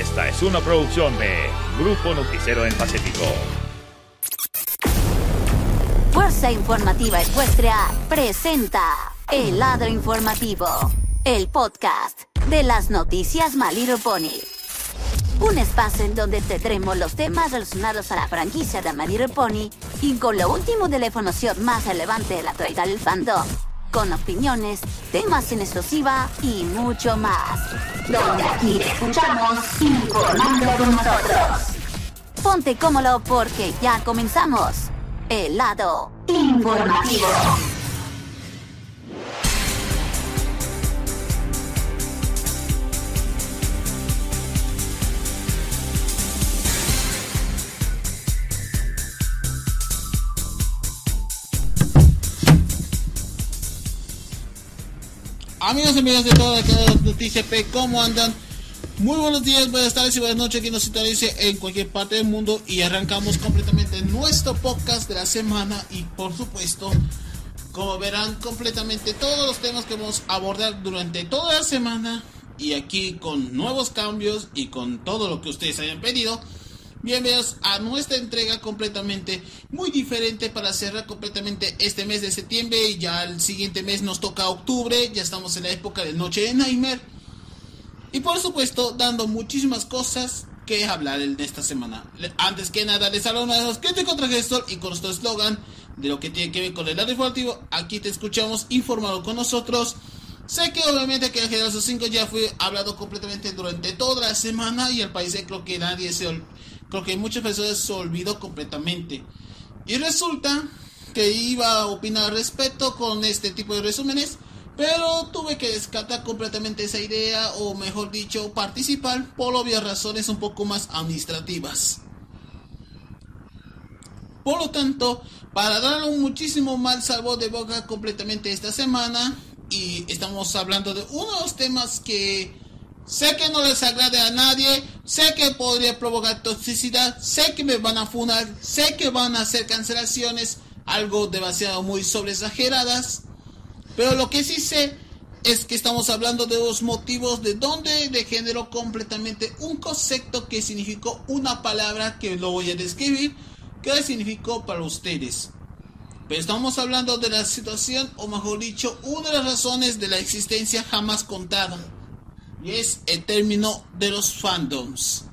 Esta es una producción de Grupo Noticiero en Pacífico. Fuerza Informativa Ecuestria presenta El Lado Informativo, el podcast de las noticias Little Pony. Un espacio en donde tendremos los temas relacionados a la franquicia de Little Pony y con lo último de la información más relevante de la actualidad del fandom. Con opiniones, temas en exclusiva y mucho más. Donde aquí te escuchamos informando con nosotros. Ponte cómodo porque ya comenzamos. El lado informativo. Amigos y amigas de toda la noticia P, ¿cómo andan? Muy buenos días, buenas tardes y buenas noches que nos sintonice en cualquier parte del mundo y arrancamos completamente nuestro podcast de la semana y por supuesto, como verán completamente todos los temas que vamos a abordar durante toda la semana y aquí con nuevos cambios y con todo lo que ustedes hayan pedido. Bienvenidos a nuestra entrega completamente muy diferente para cerrar completamente este mes de septiembre y ya el siguiente mes nos toca octubre, ya estamos en la época de Noche de Nightmare y por supuesto dando muchísimas cosas que hablar en esta semana. Antes que nada les hablo una de los contra gestor y con nuestro eslogan de lo que tiene que ver con el área informativo, aquí te escuchamos informado con nosotros. Sé que obviamente que el General 5 ya fue hablado completamente durante toda la semana y el país creo que nadie se creo que muchas personas se olvidó completamente. Y resulta que iba a opinar al respecto con este tipo de resúmenes, pero tuve que descartar completamente esa idea, o mejor dicho, participar por obvias razones un poco más administrativas. Por lo tanto, para dar un muchísimo mal sabor de boca completamente esta semana, y estamos hablando de uno de los temas que Sé que no les agrade a nadie, sé que podría provocar toxicidad, sé que me van a funar, sé que van a hacer cancelaciones, algo demasiado muy sobreexageradas, pero lo que sí sé es que estamos hablando de los motivos de donde degeneró completamente un concepto que significó una palabra que lo voy a describir, que significó para ustedes. Pero estamos hablando de la situación, o mejor dicho, una de las razones de la existencia jamás contada y es el término de los fandoms.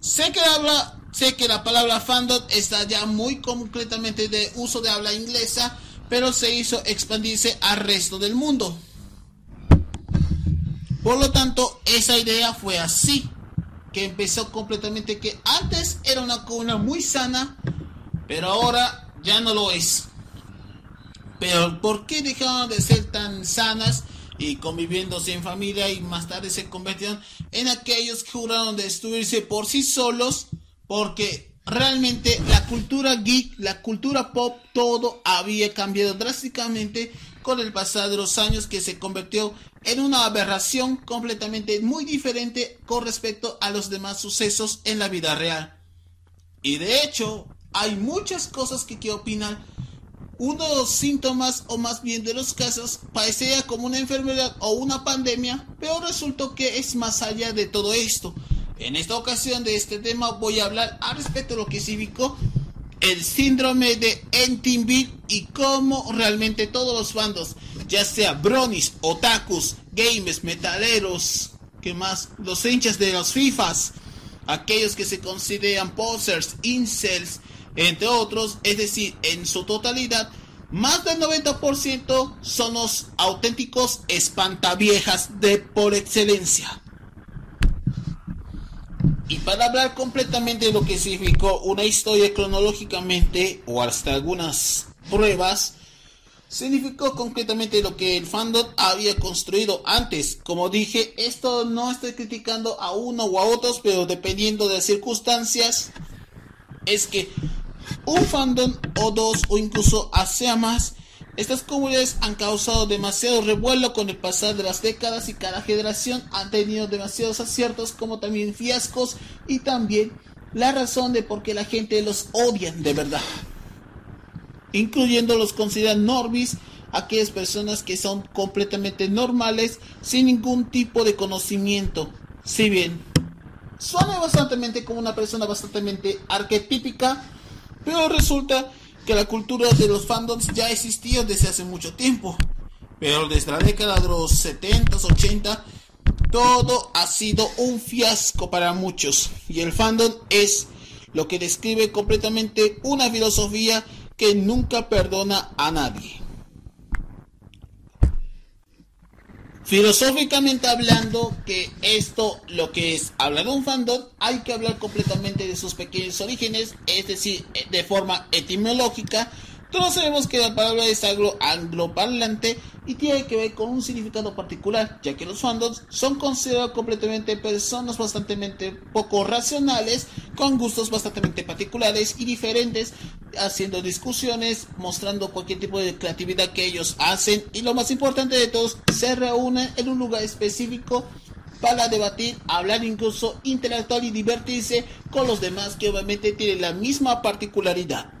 Sé que, habla, sé que la palabra fandom está ya muy concretamente de uso de habla inglesa, pero se hizo expandirse al resto del mundo. Por lo tanto, esa idea fue así, que empezó completamente que antes era una cuna muy sana, pero ahora ya no lo es. Pero ¿por qué dejaron de ser tan sanas? Y conviviéndose en familia y más tarde se convirtieron en aquellos que juraron destruirse por sí solos porque realmente la cultura geek, la cultura pop, todo había cambiado drásticamente con el pasar de los años que se convirtió en una aberración completamente muy diferente con respecto a los demás sucesos en la vida real. Y de hecho, hay muchas cosas que, que opinan uno de los síntomas o más bien de los casos parecía como una enfermedad o una pandemia, pero resultó que es más allá de todo esto. En esta ocasión de este tema voy a hablar al respecto de lo que significó el síndrome de Entinville y cómo realmente todos los bandos, ya sea bronis, otakus, gamers, metaleros, que más, los hinchas de los FIFAs, aquellos que se consideran posers, incels, entre otros, es decir, en su totalidad, más del 90% son los auténticos espantaviejas de por excelencia. Y para hablar completamente de lo que significó una historia cronológicamente, o hasta algunas pruebas, significó concretamente lo que el fandom había construido antes. Como dije, esto no estoy criticando a uno o a otros, pero dependiendo de las circunstancias, es que un fandom o dos o incluso hacia más, estas comunidades han causado demasiado revuelo con el pasar de las décadas y cada generación han tenido demasiados aciertos como también fiascos y también la razón de por qué la gente los odia de verdad. Incluyendo los consideran normis, aquellas personas que son completamente normales sin ningún tipo de conocimiento si bien suena bastante como una persona bastante arquetípica, pero resulta que la cultura de los fandoms ya existía desde hace mucho tiempo. Pero desde la década de los 70, 80, todo ha sido un fiasco para muchos. Y el fandom es lo que describe completamente una filosofía que nunca perdona a nadie. Filosóficamente hablando, que esto lo que es hablar de un fandom, hay que hablar completamente de sus pequeños orígenes, es decir, de forma etimológica, todos sabemos que la palabra es anglo angloparlante y tiene que ver con un significado particular, ya que los fandoms son considerados completamente personas bastante poco racionales, con gustos bastante particulares y diferentes, haciendo discusiones, mostrando cualquier tipo de creatividad que ellos hacen y lo más importante de todos, se reúnen en un lugar específico para debatir, hablar incluso, interactuar y divertirse con los demás que obviamente tienen la misma particularidad.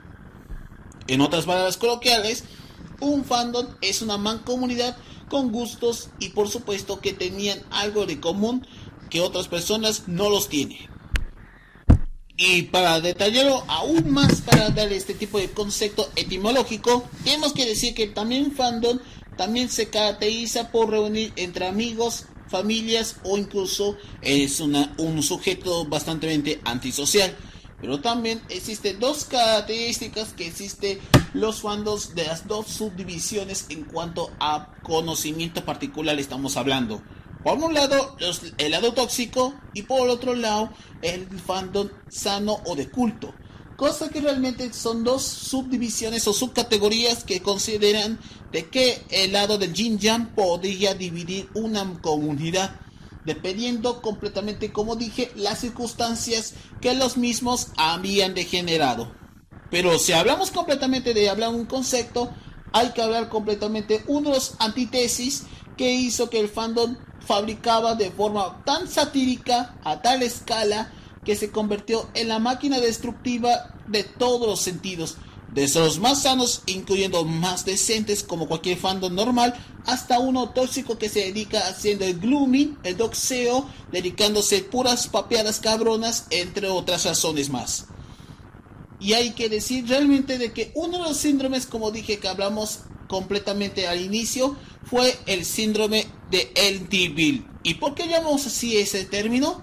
En otras palabras coloquiales, un fandom es una mancomunidad con gustos y por supuesto que tenían algo de común que otras personas no los tienen. Y para detallarlo aún más, para dar este tipo de concepto etimológico, tenemos que decir que también fandom también se caracteriza por reunir entre amigos, familias o incluso es un sujeto bastante antisocial. Pero también existen dos características que existen los fandoms de las dos subdivisiones en cuanto a conocimiento particular estamos hablando. Por un lado, el lado tóxico y por otro lado, el fandom sano o de culto. Cosa que realmente son dos subdivisiones o subcategorías que consideran de que el lado del Jin Yang podría dividir una comunidad dependiendo completamente, como dije, las circunstancias que los mismos habían degenerado. Pero si hablamos completamente de hablar un concepto, hay que hablar completamente unos antítesis que hizo que el fandom fabricaba de forma tan satírica, a tal escala, que se convirtió en la máquina destructiva de todos los sentidos desde los más sanos, incluyendo más decentes como cualquier fandom normal, hasta uno tóxico que se dedica haciendo el glooming, el doxeo, dedicándose puras papeadas cabronas, entre otras razones más. Y hay que decir realmente de que uno de los síndromes, como dije que hablamos completamente al inicio, fue el síndrome de El ¿Y por qué llamamos así ese término?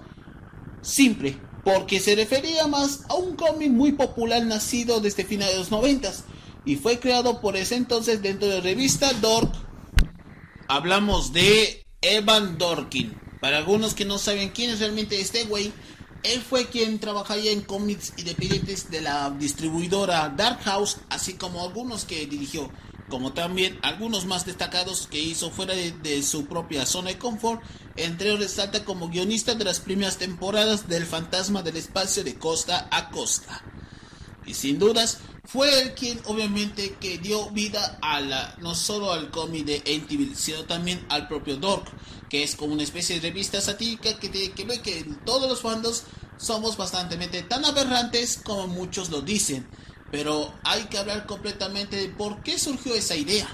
Simple, porque se refería más a un cómic muy popular nacido desde finales de los noventas y fue creado por ese entonces dentro de la revista Dork. Hablamos de Evan Dorkin. Para algunos que no saben quién es realmente este güey, él fue quien trabajaría en cómics independientes de la distribuidora Dark House, así como algunos que dirigió como también algunos más destacados que hizo fuera de, su propia zona de confort, entre resalta como guionista de las primeras temporadas del Fantasma del Espacio de Costa a Costa. Y sin dudas, fue él quien obviamente que dio vida a la, no solo al cómic de Entiville, sino también al propio Dork, que es como una especie de revista satírica que tiene que ver que todos los fandos somos bastante tan aberrantes como muchos lo dicen pero hay que hablar completamente de por qué surgió esa idea.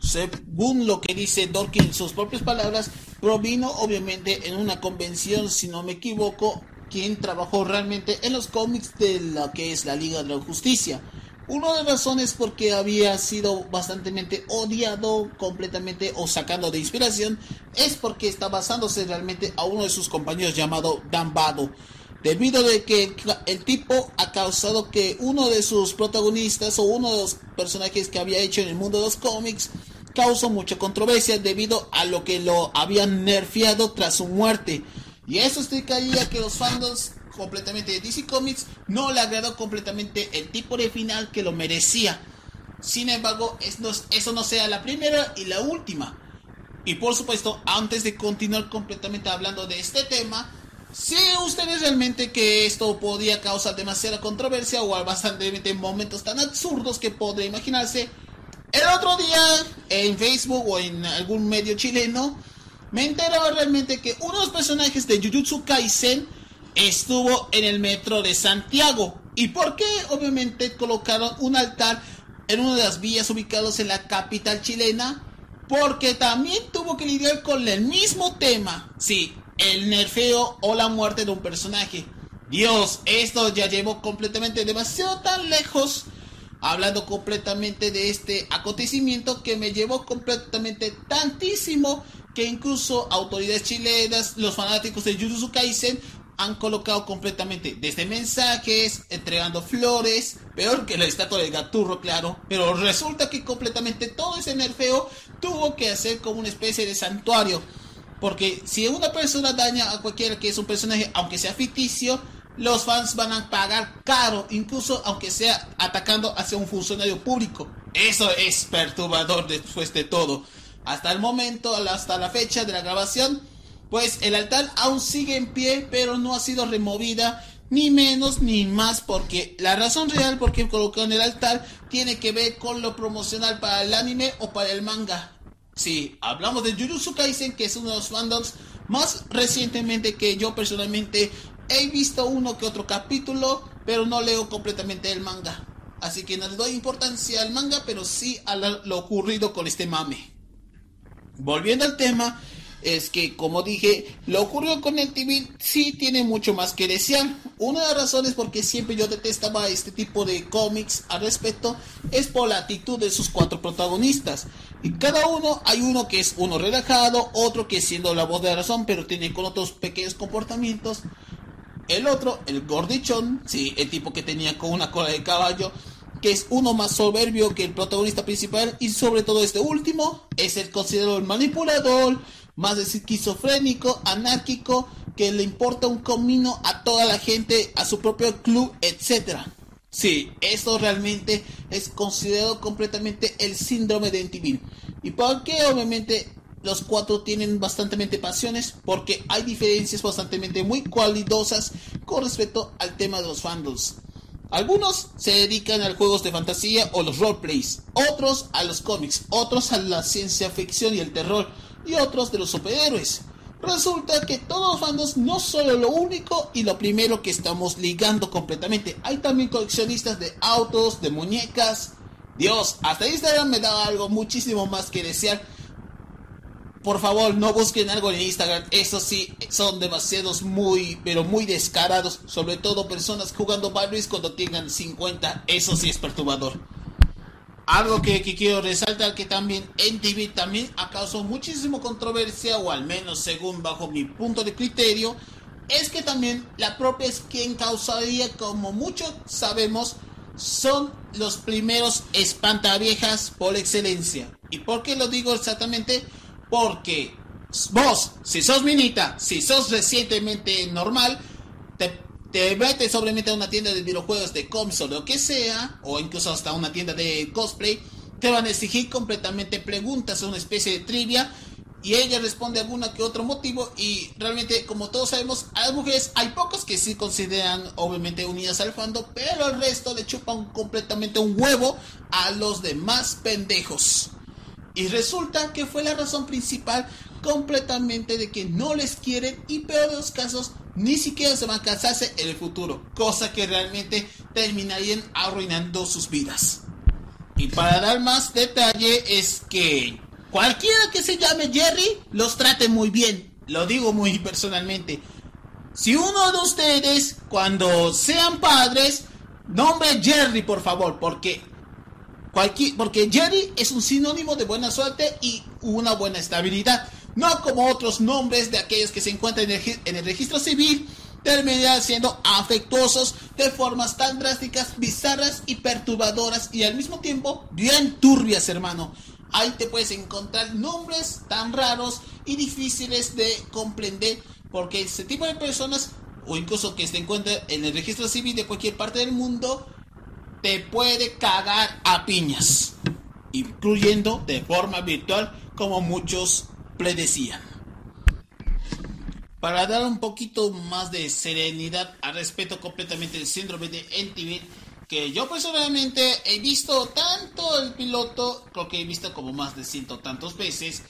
Según lo que dice Dorkin en sus propias palabras, provino obviamente en una convención, si no me equivoco, quien trabajó realmente en los cómics de lo que es la Liga de la Justicia. Una de las razones por qué había sido bastante odiado completamente o sacando de inspiración es porque está basándose realmente a uno de sus compañeros llamado Dan Bado debido de que el tipo ha causado que uno de sus protagonistas o uno de los personajes que había hecho en el mundo de los cómics causó mucha controversia debido a lo que lo habían nerfeado tras su muerte. Y eso explicaría que los fandoms completamente de DC Comics no le agradó completamente el tipo de final que lo merecía. Sin embargo, eso no sea la primera y la última. Y por supuesto, antes de continuar completamente hablando de este tema, si ustedes realmente que esto podía causar demasiada controversia o bastante momentos tan absurdos que podría imaginarse, el otro día en Facebook o en algún medio chileno me enteraba realmente que uno de los personajes de Jujutsu Kaisen estuvo en el metro de Santiago. ¿Y por qué? Obviamente colocaron un altar en una de las vías ubicadas en la capital chilena porque también tuvo que lidiar con el mismo tema. Sí, el nerfeo o la muerte de un personaje. Dios, esto ya llevó completamente demasiado tan lejos. Hablando completamente de este acontecimiento que me llevó completamente tantísimo que incluso autoridades chilenas, los fanáticos de Jujutsu Kaisen han colocado completamente desde mensajes, entregando flores, peor que la estatua del gaturro, claro, pero resulta que completamente todo ese nerfeo tuvo que hacer como una especie de santuario, porque si una persona daña a cualquiera que es un personaje, aunque sea ficticio, los fans van a pagar caro, incluso aunque sea atacando hacia un funcionario público. Eso es perturbador después de todo. Hasta el momento, hasta la fecha de la grabación, pues el altar aún sigue en pie, pero no ha sido removida ni menos ni más porque la razón real por qué colocaron el altar tiene que ver con lo promocional para el anime o para el manga. Sí, hablamos de Jujutsu Kaisen que es uno de los fandoms más recientemente que yo personalmente he visto uno que otro capítulo, pero no leo completamente el manga. Así que no le doy importancia al manga, pero sí a lo ocurrido con este mame. Volviendo al tema, es que, como dije, lo ocurrió con el TV sí tiene mucho más que desear. Una de las razones por qué siempre yo detestaba este tipo de cómics al respecto es por la actitud de sus cuatro protagonistas. Y cada uno, hay uno que es uno relajado, otro que siendo la voz de la razón, pero tiene con otros pequeños comportamientos. El otro, el gordichón, sí, el tipo que tenía con una cola de caballo, que es uno más soberbio que el protagonista principal y sobre todo este último es el considerado el manipulador, más esquizofrénico, anárquico, que le importa un comino a toda la gente, a su propio club, etc. Sí, eso realmente es considerado completamente el síndrome de Entivil. ¿Y por qué? Obviamente los cuatro tienen bastante pasiones porque hay diferencias bastante muy cualidosas con respecto al tema de los fandoms. Algunos se dedican a juegos de fantasía o los roleplays, otros a los cómics, otros a la ciencia ficción y el terror, y otros de los superhéroes. Resulta que todos los fandoms no son lo único y lo primero que estamos ligando completamente. Hay también coleccionistas de autos, de muñecas. Dios, hasta Instagram me da algo muchísimo más que desear. Por favor, no busquen algo en Instagram. Eso sí, son demasiados muy, pero muy descarados. Sobre todo personas jugando Barbies cuando tengan 50. Eso sí es perturbador. Algo que, quiero resaltar que también en TV también ha causado muchísimo controversia, o al menos según bajo mi punto de criterio, es que también la propia quien causaría, como muchos sabemos, son los primeros espantaviejas por excelencia. ¿Y por qué lo digo exactamente? Porque vos, si sos minita, si sos recientemente normal, te metes sobremente a una tienda de videojuegos de cómics o lo que sea, o incluso hasta una tienda de cosplay, te van a exigir completamente preguntas, una especie de trivia, y ella responde alguna que otro motivo, y realmente, como todos sabemos, a las mujeres hay pocos que sí consideran obviamente unidas al fando, pero el resto le chupan completamente un huevo a los demás pendejos. Y resulta que fue la razón principal completamente de que no les quieren y peor de los casos ni siquiera se van a casarse en el futuro, cosa que realmente terminarían arruinando sus vidas. Y para dar más detalle es que cualquiera que se llame Jerry los trate muy bien, lo digo muy personalmente. Si uno de ustedes cuando sean padres nombre Jerry por favor, porque cualquier, porque Jerry es un sinónimo de buena suerte y una buena estabilidad no como otros nombres de aquellos que se encuentran en el, registro civil, terminarán siendo afectuosos de formas tan drásticas, bizarras y perturbadoras y al mismo tiempo bien turbias, hermano. Ahí te puedes encontrar nombres tan raros y difíciles de comprender porque ese tipo de personas o incluso que se encuentren en el registro civil de cualquier parte del mundo te puede cagar a piñas, incluyendo de forma virtual como muchos predecían. Para dar un poquito más de serenidad al respeto completamente del síndrome de NTV, que yo personalmente he visto tanto el piloto, creo que he visto como más de ciento tantos veces,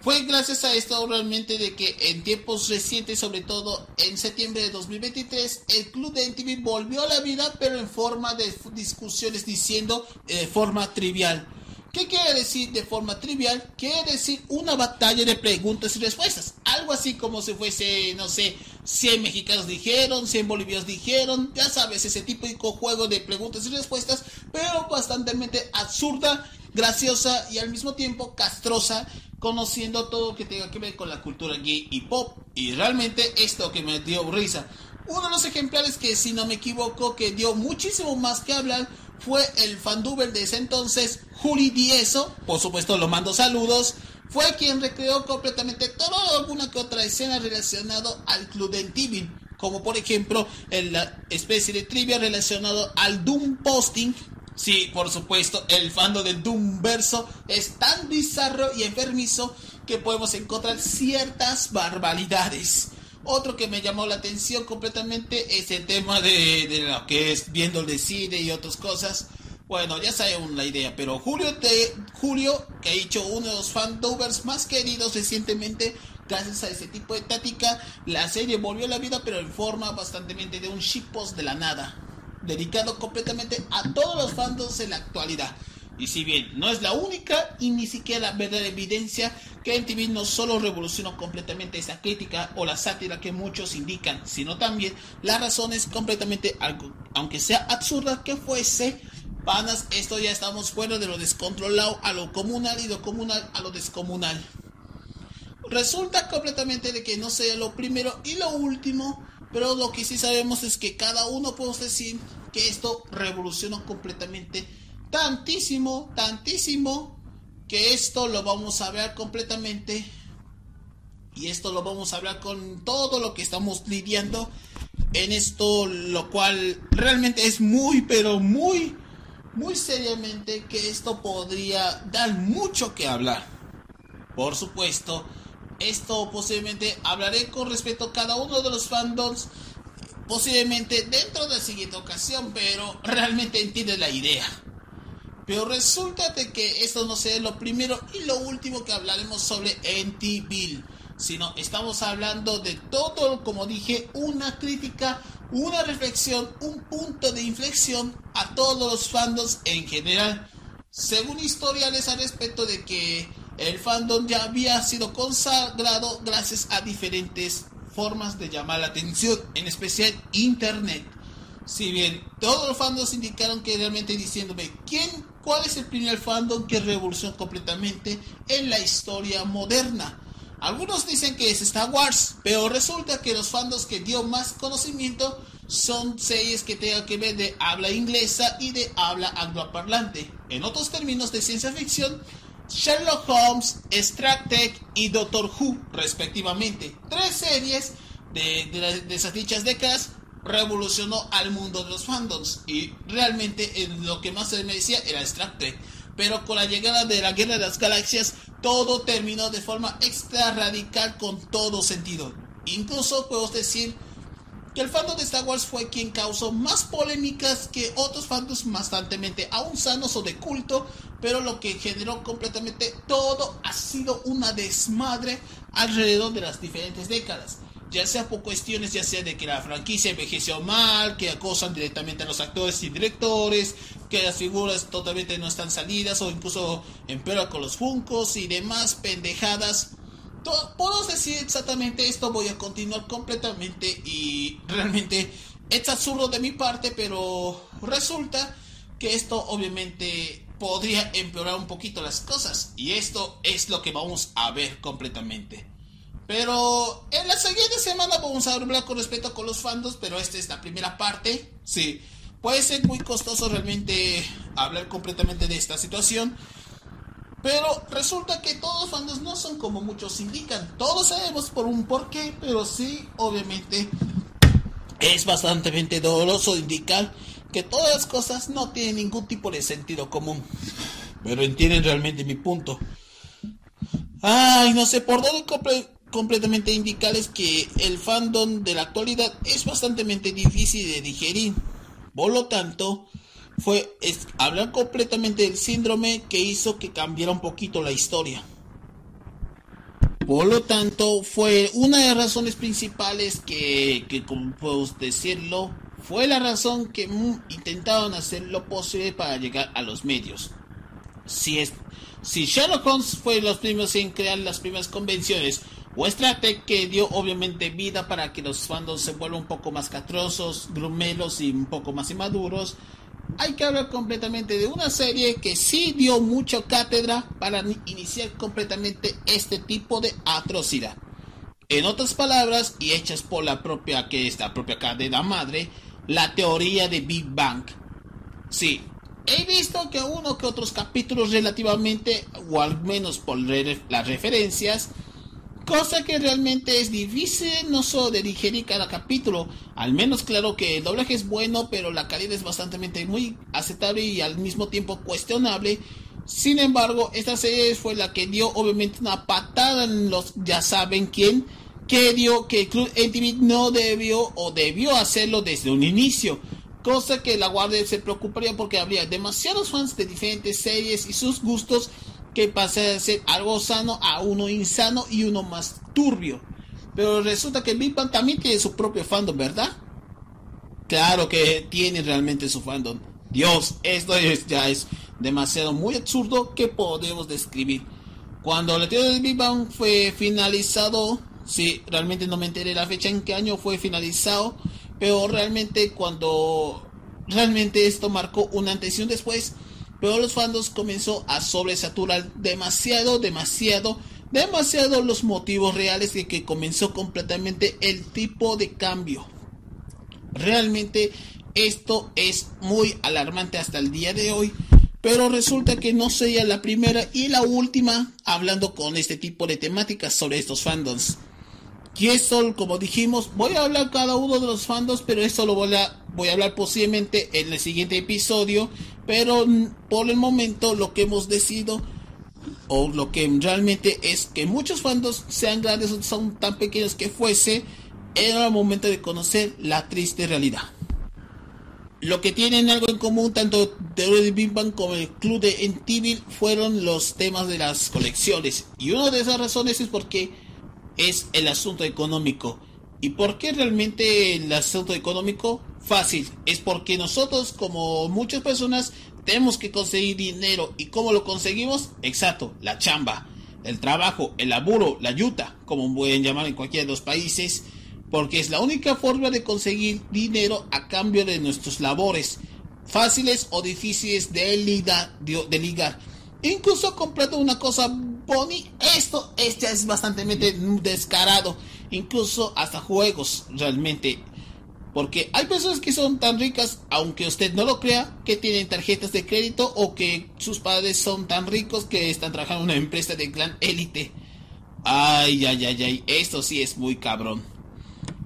fue gracias a esto realmente de que en tiempos recientes, sobre todo en septiembre de 2023, el club de NTV volvió a la vida, pero en forma de discusiones diciendo de forma trivial ¿Qué quiere decir de forma trivial? Quiere decir una batalla de preguntas y respuestas. Algo así como si fuese, no sé, 100 mexicanos dijeron, 100 bolivianos dijeron. Ya sabes, ese de juego de preguntas y respuestas, pero bastante absurda, graciosa y al mismo tiempo castrosa, conociendo todo lo que tenga que ver con la cultura gay y pop. Y realmente esto que me dio risa. Uno de los ejemplares que, si no me equivoco, que dio muchísimo más que hablar fue el fanduber de ese entonces, Juli Dieso, por supuesto lo mando saludos, fue quien recreó completamente toda alguna que otra escena relacionada al Club del Tibin, como por ejemplo en la especie de trivia relacionado al Doom Posting. Sí, por supuesto, el fando del Doom verso es tan bizarro y enfermizo que podemos encontrar ciertas barbaridades. Otro que me llamó la atención completamente es el tema de, lo que es viendo el decide y otras cosas. Bueno, ya saben la idea, pero Julio, de, Julio, que ha hecho uno de los fandovers más queridos recientemente, gracias a ese tipo de táctica, la serie volvió a la vida, pero en forma bastante de un shitpost de la nada, dedicado completamente a todos los fandoms en la actualidad. Y si bien no es la única y ni siquiera la verdadera evidencia que MTV no solo revolucionó completamente esa crítica o la sátira que muchos indican, sino también las razones completamente, aunque sea absurda que fuese, panas, esto ya estamos fuera de lo descontrolado a lo comunal y lo comunal a lo descomunal. Resulta completamente de que no sea lo primero y lo último, pero lo que sí sabemos es que cada uno puede decir que esto revolucionó completamente tantísimo, tantísimo, que esto lo vamos a ver completamente. Y esto lo vamos a hablar con todo lo que estamos lidiando en esto, lo cual realmente es muy, pero muy, muy seriamente que esto podría dar mucho que hablar. Por supuesto, esto posiblemente hablaré con respecto a cada uno de los fandoms, posiblemente dentro de la siguiente ocasión, pero realmente entiende la idea. Pero resulta de que esto no sea lo primero y lo último que hablaremos sobre NT Bill, sino estamos hablando de todo, como dije, una crítica, una reflexión, un punto de inflexión a todos los fandoms en general. Según historiales al respecto de que el fandom ya había sido consagrado gracias a diferentes formas de llamar la atención, en especial internet. Si bien todos los fandoms indicaron que realmente diciéndome quién ¿Cuál es el primer fandom que revolucionó completamente en la historia moderna? Algunos dicen que es Star Wars, pero resulta que los fandoms que dio más conocimiento son series que tengan que ver de habla inglesa y de habla angloparlante. En otros términos de ciencia ficción, Sherlock Holmes, Star Trek y Doctor Who, respectivamente. Tres series de, de esas dichas décadas revolucionó al mundo de los fandoms. Y realmente en lo que más se me decía era Star Pero con la llegada de la Guerra de las Galaxias, todo terminó de forma extra radical con todo sentido. Incluso puedo decir que el fandom de Star Wars fue quien causó más polémicas que otros fandoms bastante aún sanos o de culto, pero lo que generó completamente todo ha sido una desmadre alrededor de las diferentes décadas ya sea por cuestiones, ya sea de que la franquicia envejeció mal, que acosan directamente a los actores y directores, que las figuras totalmente no están salidas o incluso empeora con los funcos y demás pendejadas. Puedo decir exactamente esto, voy a continuar completamente y realmente es absurdo de mi parte, pero resulta que esto obviamente podría empeorar un poquito las cosas y esto es lo que vamos a ver completamente. Pero en la siguiente semana vamos a hablar con respecto con los fandoms, pero esta es la primera parte. Sí, puede ser muy costoso realmente hablar completamente de esta situación. Pero resulta que todos los fandoms no son como muchos indican. Todos sabemos por un porqué, pero sí, obviamente, es bastante doloroso indicar que todas las cosas no tienen ningún tipo de sentido común. Pero entienden realmente mi punto. Ay, no sé por dónde completamente indicarles que el fandom de la actualidad es bastante difícil de digerir. Por lo tanto, fue hablar completamente del síndrome que hizo que cambiara un poquito la historia. Por lo tanto, fue una de las razones principales que, como puedo decirlo, fue la razón que intentaron hacer lo posible para llegar a los medios. si, es, si Sherlock Holmes fue los primeros en crear las primeras convenciones, Strateg que dio obviamente vida para que los fandoms se vuelvan un poco más catrosos, grumelos y un poco más inmaduros, hay que hablar completamente de una serie que sí dio mucha cátedra para iniciar completamente este tipo de atrocidad. En otras palabras, y hechas por la propia, que es la propia cadena madre, la teoría de Big Bang. Sí, he visto que uno que otros capítulos relativamente, o al menos por las referencias, cosa que realmente es difícil no solo de digerir cada capítulo, al menos claro que el doblaje es bueno, pero la calidad es bastante muy aceptable y al mismo tiempo cuestionable. Sin embargo, esta serie fue la que dio obviamente una patada en los ya saben quién, que dio que Club MTV no debió o debió hacerlo desde un inicio. Cosa que la Guardia se preocuparía porque habría demasiados fans de diferentes series y sus gustos que pase de ser algo sano a uno insano y uno más turbio. Pero resulta que Big Bang también tiene su propio fandom, ¿verdad? Claro que tiene realmente su fandom. Dios, esto ya es demasiado muy absurdo que podemos describir. Cuando la teoría de Big Bang fue finalizado, sí, realmente no me enteré la fecha en qué año fue finalizado, pero realmente cuando realmente esto marcó una antes y un después, pero los fandoms comenzó a sobresaturar demasiado, demasiado, demasiado los motivos reales de que comenzó completamente el tipo de cambio. Realmente esto es muy alarmante hasta el día de hoy, pero resulta que no sería la primera y la última hablando con este tipo de temáticas sobre estos fandoms. Y eso, como dijimos, voy a hablar cada uno de los fandoms, pero esto lo voy a, voy a hablar posiblemente en el siguiente episodio. Pero por el momento lo que hemos decidido, o lo que realmente es que muchos fandoms, sean grandes o son tan pequeños que fuese, era el momento de conocer la triste realidad. Lo que tienen algo en común tanto The Big Bang como el club de Entivil fueron los temas de las colecciones. Y una de esas razones es porque es el asunto económico. ¿Y por qué realmente el asunto económico? Fácil, es porque nosotros como muchas personas tenemos que conseguir dinero. ¿Y cómo lo conseguimos? Exacto, la chamba, el trabajo, el laburo, la yuta, como pueden llamar en cualquiera de los países, porque es la única forma de conseguir dinero a cambio de nuestros labores, fáciles o difíciles de ligar. De. Incluso comprando una cosa Pony, esto, este es bastante descarado. Incluso hasta juegos, realmente. Porque hay personas que son tan ricas, aunque usted no lo crea, que tienen tarjetas de crédito o que sus padres son tan ricos que están trabajando en una empresa de gran élite. Ay, ay, ay, ay, esto sí es muy cabrón.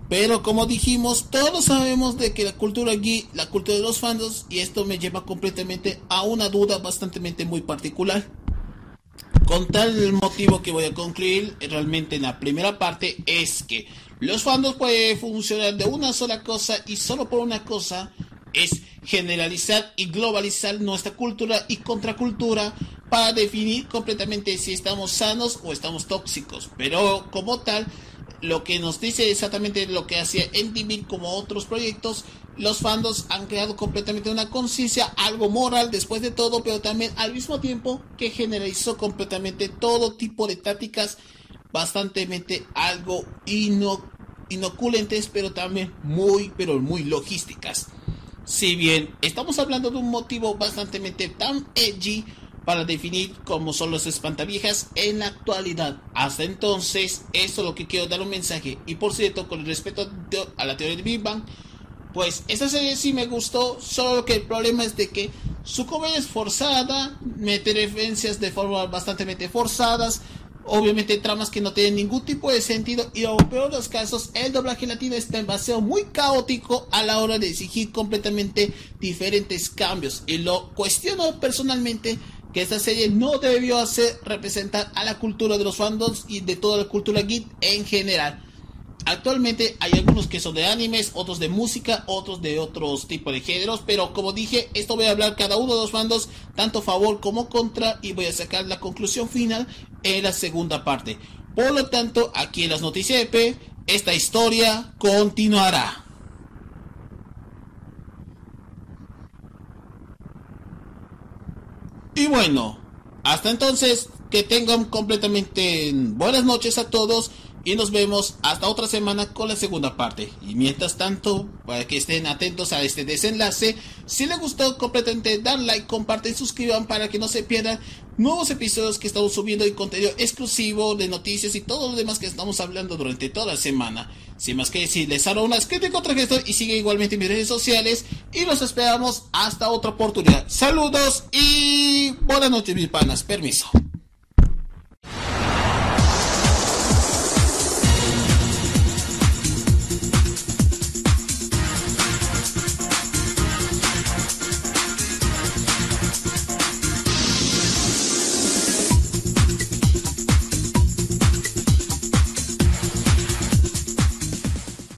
Pero como dijimos, todos sabemos de que la cultura geek, la cultura de los fandoms, y esto me lleva completamente a una duda bastante muy particular. Con tal motivo que voy a concluir realmente en la primera parte es que los fandoms pueden funcionar de una sola cosa y solo por una cosa es generalizar y globalizar nuestra cultura y contracultura para definir completamente si estamos sanos o estamos tóxicos. Pero como tal, lo que nos dice exactamente lo que hacía NTV como otros proyectos los fandoms han creado completamente una conciencia, algo moral después de todo, pero también al mismo tiempo que generalizó completamente todo tipo de tácticas bastante algo inoculentes, pero también muy, pero muy logísticas. Si bien estamos hablando de un motivo bastante tan edgy para definir cómo son los espantaviejas en la actualidad. Hasta entonces, esto es lo que quiero dar un mensaje. Y por cierto, con respecto a la teoría de Big Bang, pues esa serie sí me gustó, solo que el problema es de que su comedia es forzada, mete referencias de forma bastante forzadas, obviamente tramas que no tienen ningún tipo de sentido y en peor de los casos el doblaje latino está en baseo muy caótico a la hora de exigir completamente diferentes cambios y lo cuestiono personalmente que esta serie no debió hacer representar a la cultura de los fandoms y de toda la cultura geek en general Actualmente hay algunos que son de animes, otros de música, otros de otros tipos de géneros, pero como dije, esto voy a hablar cada uno de los bandos, tanto favor como contra, y voy a sacar la conclusión final en la segunda parte. Por lo tanto, aquí en las noticias de P, esta historia continuará. Y bueno, Hasta entonces, que tengan completamente buenas noches a todos y nos vemos hasta otra semana con la segunda parte. Y mientras tanto, para que estén atentos a este desenlace, si les gustó completamente, dan like, comparten, suscriban para que no se pierdan nuevos episodios que estamos subiendo y contenido exclusivo de noticias y todo lo demás que estamos hablando durante toda la semana. Sin más que decir, les hago una crítica contra gesto y sigue igualmente en mis redes sociales y los esperamos hasta otra oportunidad. Saludos y buenas noches mis panas. Permiso.